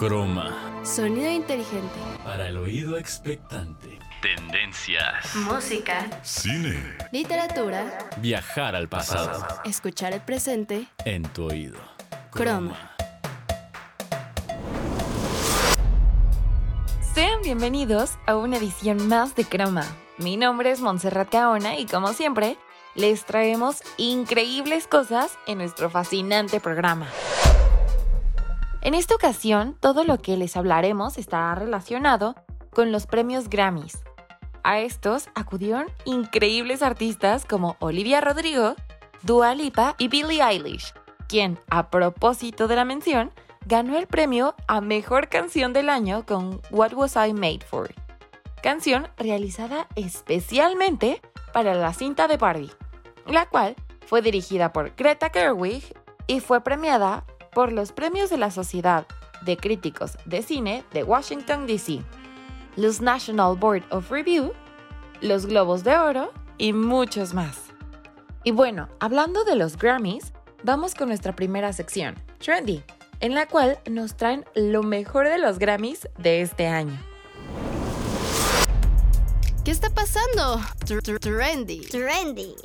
Croma. Sonido inteligente. Para el oído expectante. Tendencias. Música. Cine. Literatura. Viajar al pasado. Escuchar el presente. En tu oído. Croma. Sean bienvenidos a una edición más de Croma. Mi nombre es Montserrat Caona y como siempre, les traemos increíbles cosas en nuestro fascinante programa. En esta ocasión, todo lo que les hablaremos estará relacionado con los premios Grammys. A estos acudieron increíbles artistas como Olivia Rodrigo, Dua Lipa y Billie Eilish, quien, a propósito de la mención, ganó el premio a Mejor Canción del Año con What Was I Made For, canción realizada especialmente para la cinta de Barbie, la cual fue dirigida por Greta Gerwig y fue premiada por los premios de la Sociedad de Críticos de Cine de Washington, D.C., los National Board of Review, los Globos de Oro y muchos más. Y bueno, hablando de los Grammys, vamos con nuestra primera sección, Trendy, en la cual nos traen lo mejor de los Grammys de este año. ¿Qué está pasando? Trendy. Trendy.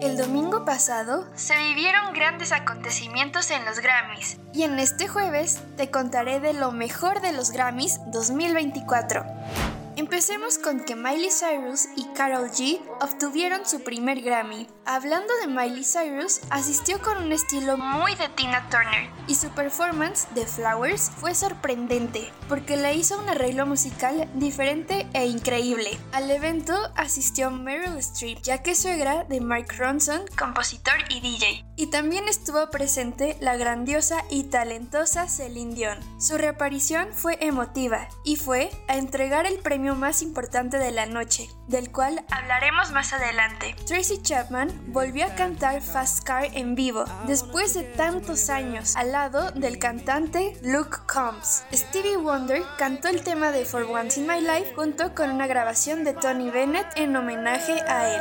El domingo pasado se vivieron grandes acontecimientos en los Grammys y en este jueves te contaré de lo mejor de los Grammys 2024. Empecemos con que Miley Cyrus y Carol G obtuvieron su primer Grammy. Hablando de Miley Cyrus, asistió con un estilo muy de Tina Turner y su performance de Flowers fue sorprendente porque le hizo un arreglo musical diferente e increíble. Al evento asistió Meryl Streep, ya que suegra de Mark Ronson, compositor y DJ. Y también estuvo presente la grandiosa y talentosa Celine Dion. Su reaparición fue emotiva y fue a entregar el premio más importante de la noche, del cual hablaremos más adelante. Tracy Chapman volvió a cantar Fast Car en vivo, después de tantos años, al lado del cantante Luke Combs. Stevie Wonder cantó el tema de For Once in My Life junto con una grabación de Tony Bennett en homenaje a él.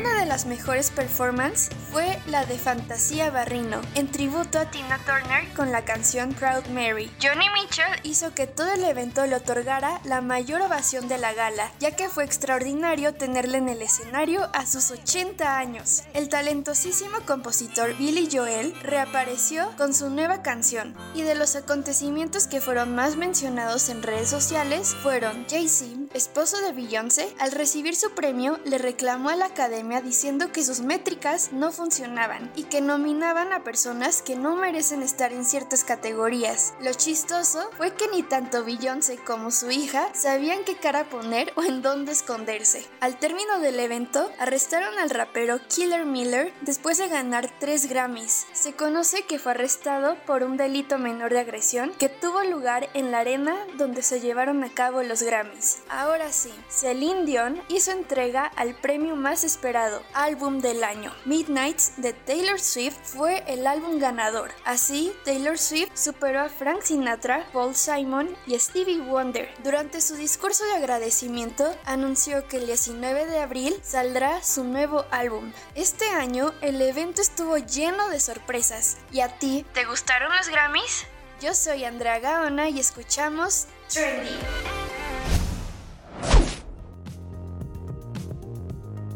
Una de las mejores performances fue la de Fantasía Barrino, en tributo a Tina Turner con la canción Proud Mary. Johnny Mitchell hizo que todo el evento le otorgara la mayor ovación de la gala, ya que fue extraordinario tenerle en el escenario a sus 80 años. El talentosísimo compositor Billy Joel reapareció con su nueva canción, y de los acontecimientos que fueron más mencionados en redes sociales fueron Jay-Z, esposo de Beyoncé, al recibir su premio le reclamó a la academia diciendo que sus métricas no funcionaban y que nominaban a personas que no merecen estar en ciertas categorías. Lo chistoso fue que ni tanto Beyoncé como su hija sabían qué cara poner o en dónde esconderse. Al término del evento, arrestaron al rapero Killer Miller después de ganar tres Grammys. Se conoce que fue arrestado por un delito menor de agresión que tuvo lugar en la arena donde se llevaron a cabo los Grammys. Ahora sí, Celine Dion hizo entrega al premio más esperado álbum del año. Midnights de Taylor Swift fue el álbum ganador. Así, Taylor Swift superó a Frank Sinatra, Paul Simon y Stevie Wonder. Durante su discurso de agradecimiento, anunció que el 19 de abril saldrá su nuevo álbum. Este año, el evento estuvo lleno de sorpresas. ¿Y a ti, te gustaron los Grammys? Yo soy Andrea Gaona y escuchamos Trendy.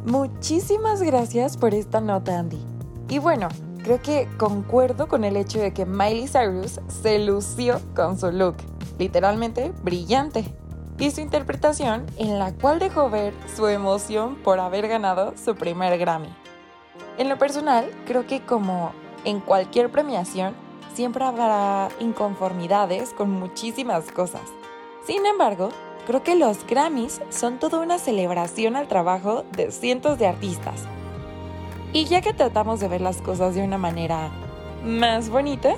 Muchísimas gracias por esta nota, Andy. Y bueno, creo que concuerdo con el hecho de que Miley Cyrus se lució con su look, literalmente brillante, y su interpretación en la cual dejó ver su emoción por haber ganado su primer Grammy. En lo personal, creo que como en cualquier premiación, siempre habrá inconformidades con muchísimas cosas. Sin embargo, Creo que los Grammys son toda una celebración al trabajo de cientos de artistas. Y ya que tratamos de ver las cosas de una manera más bonita,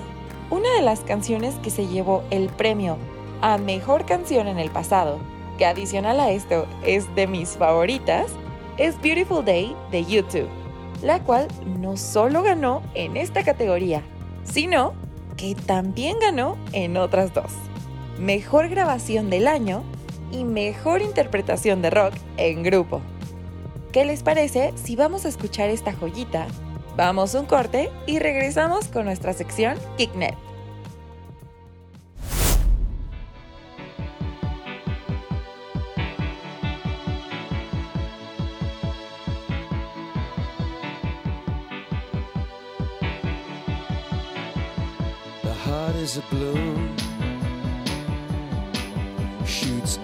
una de las canciones que se llevó el premio a Mejor Canción en el pasado, que adicional a esto es de mis favoritas, es Beautiful Day de YouTube, la cual no solo ganó en esta categoría, sino que también ganó en otras dos. Mejor grabación del año y mejor interpretación de rock en grupo. ¿Qué les parece si vamos a escuchar esta joyita? Vamos un corte y regresamos con nuestra sección Geeknet. is a shoots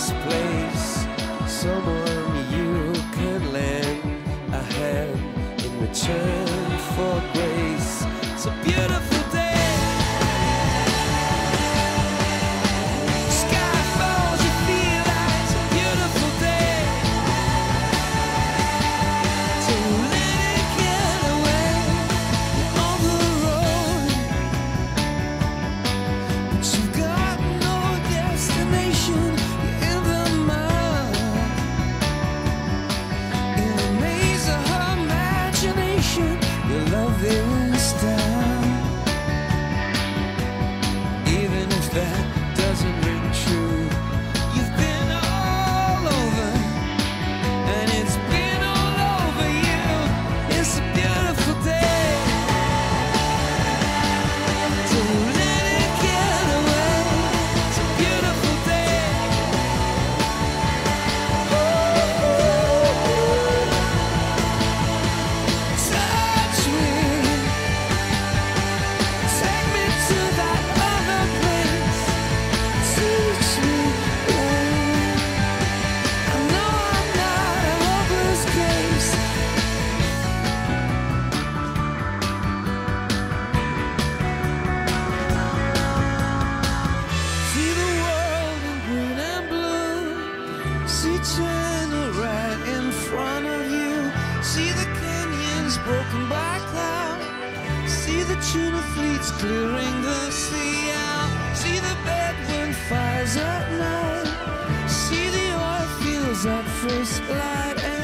this place. Someone you can lend a hand in return for grace. first light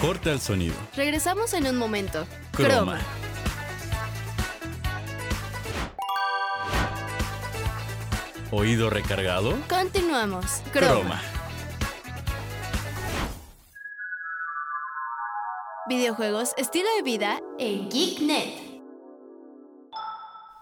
Corta el sonido. Regresamos en un momento. Croma. ¿Oído recargado? Continuamos. Croma. Videojuegos, estilo de vida en GeekNet.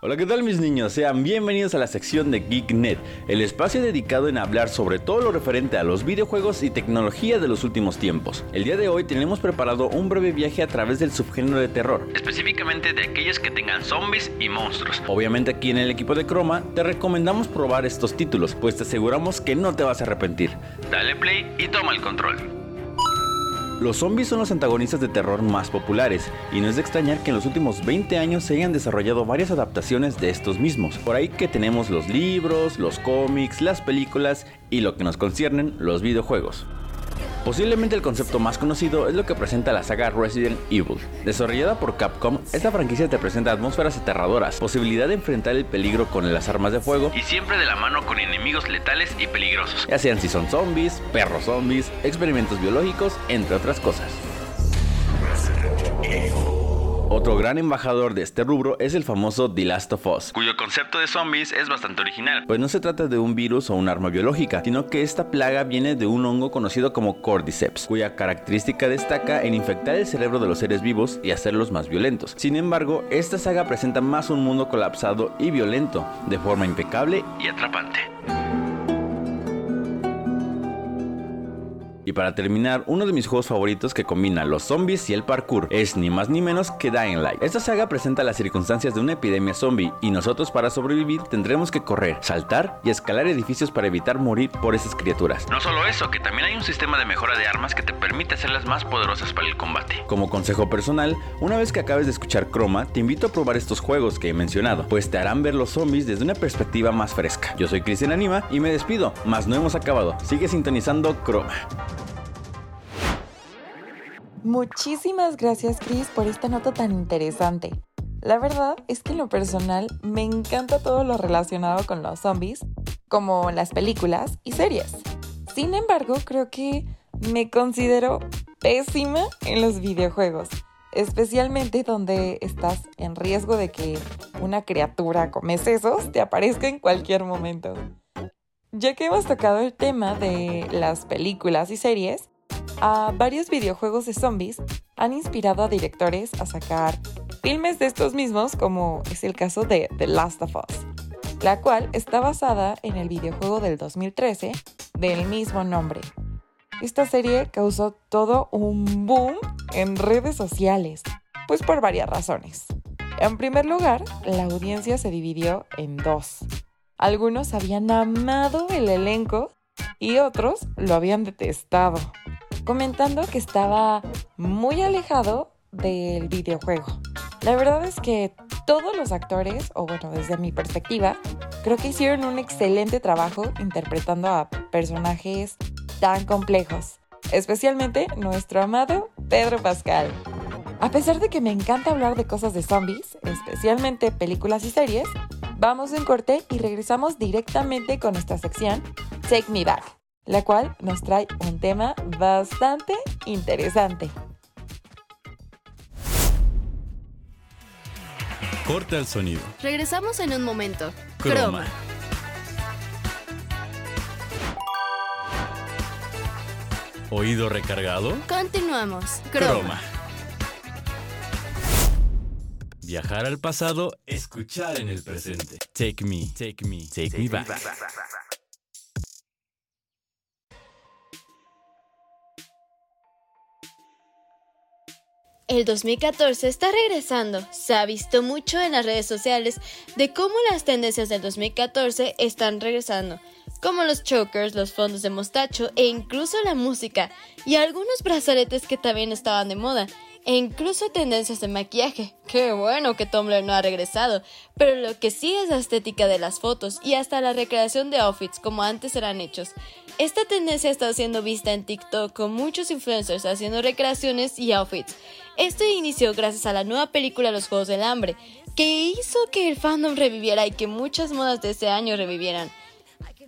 Hola, ¿qué tal mis niños? Sean bienvenidos a la sección de GeekNet, el espacio dedicado en hablar sobre todo lo referente a los videojuegos y tecnología de los últimos tiempos. El día de hoy tenemos preparado un breve viaje a través del subgénero de terror, específicamente de aquellos que tengan zombies y monstruos. Obviamente aquí en el equipo de Chroma te recomendamos probar estos títulos, pues te aseguramos que no te vas a arrepentir. Dale play y toma el control. Los zombies son los antagonistas de terror más populares, y no es de extrañar que en los últimos 20 años se hayan desarrollado varias adaptaciones de estos mismos. Por ahí que tenemos los libros, los cómics, las películas y lo que nos conciernen, los videojuegos. Posiblemente el concepto más conocido es lo que presenta la saga Resident Evil. Desarrollada por Capcom, esta franquicia te presenta atmósferas aterradoras, posibilidad de enfrentar el peligro con las armas de fuego y siempre de la mano con enemigos letales y peligrosos, ya sean si son zombies, perros zombies, experimentos biológicos, entre otras cosas. Otro gran embajador de este rubro es el famoso The Last of Us, cuyo concepto de zombies es bastante original, pues no se trata de un virus o un arma biológica, sino que esta plaga viene de un hongo conocido como Cordyceps, cuya característica destaca en infectar el cerebro de los seres vivos y hacerlos más violentos. Sin embargo, esta saga presenta más un mundo colapsado y violento, de forma impecable y atrapante. Y para terminar, uno de mis juegos favoritos que combina los zombies y el parkour es ni más ni menos que Dying Light. Esta saga presenta las circunstancias de una epidemia zombie y nosotros para sobrevivir tendremos que correr, saltar y escalar edificios para evitar morir por esas criaturas. No solo eso, que también hay un sistema de mejora de armas que te permite hacerlas más poderosas para el combate. Como consejo personal, una vez que acabes de escuchar Chroma, te invito a probar estos juegos que he mencionado, pues te harán ver los zombies desde una perspectiva más fresca. Yo soy Cristian Anima y me despido, mas no hemos acabado. Sigue sintonizando Chroma. Muchísimas gracias Chris por esta nota tan interesante. La verdad es que en lo personal me encanta todo lo relacionado con los zombies, como las películas y series. Sin embargo, creo que me considero pésima en los videojuegos, especialmente donde estás en riesgo de que una criatura come sesos te aparezca en cualquier momento. Ya que hemos tocado el tema de las películas y series, a varios videojuegos de zombies han inspirado a directores a sacar filmes de estos mismos, como es el caso de The Last of Us, la cual está basada en el videojuego del 2013 del mismo nombre. Esta serie causó todo un boom en redes sociales, pues por varias razones. En primer lugar, la audiencia se dividió en dos. Algunos habían amado el elenco y otros lo habían detestado comentando que estaba muy alejado del videojuego. La verdad es que todos los actores, o bueno, desde mi perspectiva, creo que hicieron un excelente trabajo interpretando a personajes tan complejos, especialmente nuestro amado Pedro Pascal. A pesar de que me encanta hablar de cosas de zombies, especialmente películas y series, vamos en corte y regresamos directamente con nuestra sección Take Me Back la cual nos trae un tema bastante interesante. Corta el sonido. Regresamos en un momento. Croma. ¿Oído recargado? Continuamos. Croma. Viajar al pasado, escuchar en el presente. Take me, take me, take, me back. El 2014 está regresando. Se ha visto mucho en las redes sociales de cómo las tendencias del 2014 están regresando, como los chokers, los fondos de mostacho e incluso la música y algunos brazaletes que también estaban de moda e incluso tendencias de maquillaje. Qué bueno que Tumblr no ha regresado, pero lo que sí es la estética de las fotos y hasta la recreación de outfits como antes eran hechos. Esta tendencia está siendo vista en TikTok con muchos influencers haciendo recreaciones y outfits. Esto inició gracias a la nueva película Los Juegos del Hambre, que hizo que el fandom reviviera y que muchas modas de ese año revivieran.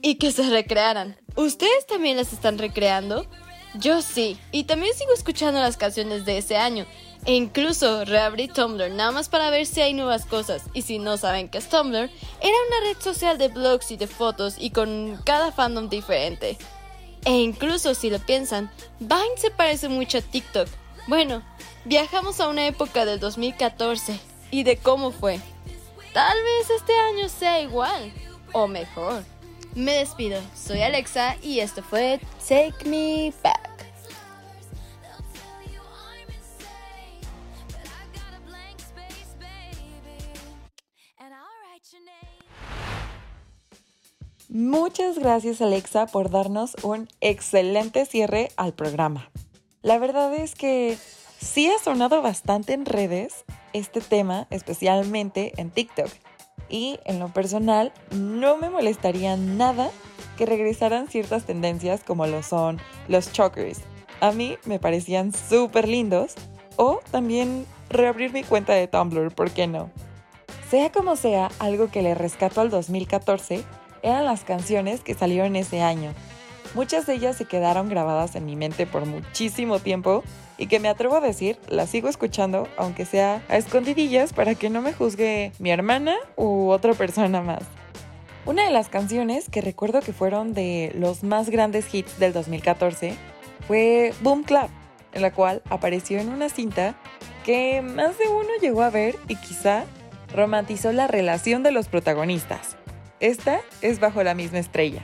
Y que se recrearan. ¿Ustedes también las están recreando? Yo sí, y también sigo escuchando las canciones de ese año. E incluso reabrí Tumblr nada más para ver si hay nuevas cosas. Y si no saben qué es Tumblr, era una red social de blogs y de fotos y con cada fandom diferente. E incluso si lo piensan, Vine se parece mucho a TikTok. Bueno, viajamos a una época del 2014 y de cómo fue. Tal vez este año sea igual o mejor. Me despido, soy Alexa y esto fue Take Me Back. Muchas gracias Alexa por darnos un excelente cierre al programa. La verdad es que sí ha sonado bastante en redes este tema, especialmente en TikTok y en lo personal no me molestaría nada que regresaran ciertas tendencias como lo son los chokers, A mí me parecían súper lindos. O también reabrir mi cuenta de Tumblr, ¿por qué no? Sea como sea, algo que le rescató al 2014 eran las canciones que salieron ese año. Muchas de ellas se quedaron grabadas en mi mente por muchísimo tiempo y que me atrevo a decir, las sigo escuchando, aunque sea a escondidillas para que no me juzgue mi hermana u otra persona más. Una de las canciones que recuerdo que fueron de los más grandes hits del 2014 fue Boom Clap, en la cual apareció en una cinta que más de uno llegó a ver y quizá romantizó la relación de los protagonistas. Esta es bajo la misma estrella.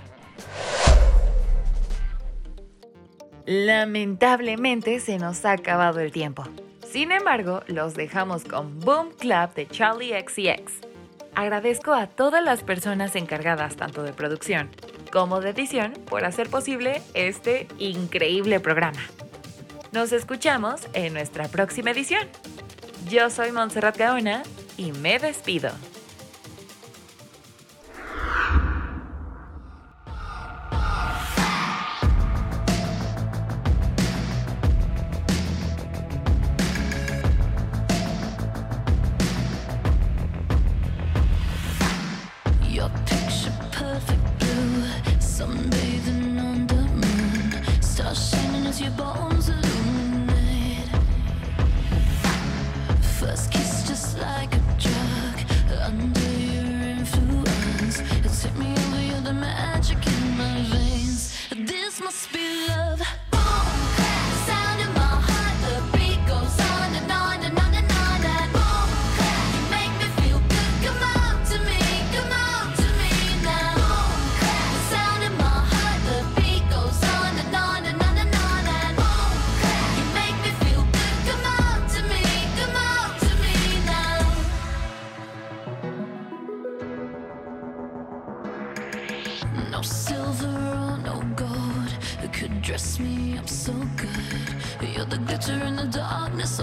Lamentablemente se nos ha acabado el tiempo. Sin embargo, los dejamos con Boom Club de Charlie XCX. Agradezco a todas las personas encargadas tanto de producción como de edición por hacer posible este increíble programa. Nos escuchamos en nuestra próxima edición. Yo soy Montserrat Gaona y me despido.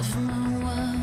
Darkness of my world.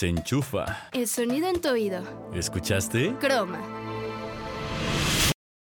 Desenchufa. El sonido en tu oído. ¿Escuchaste? Croma.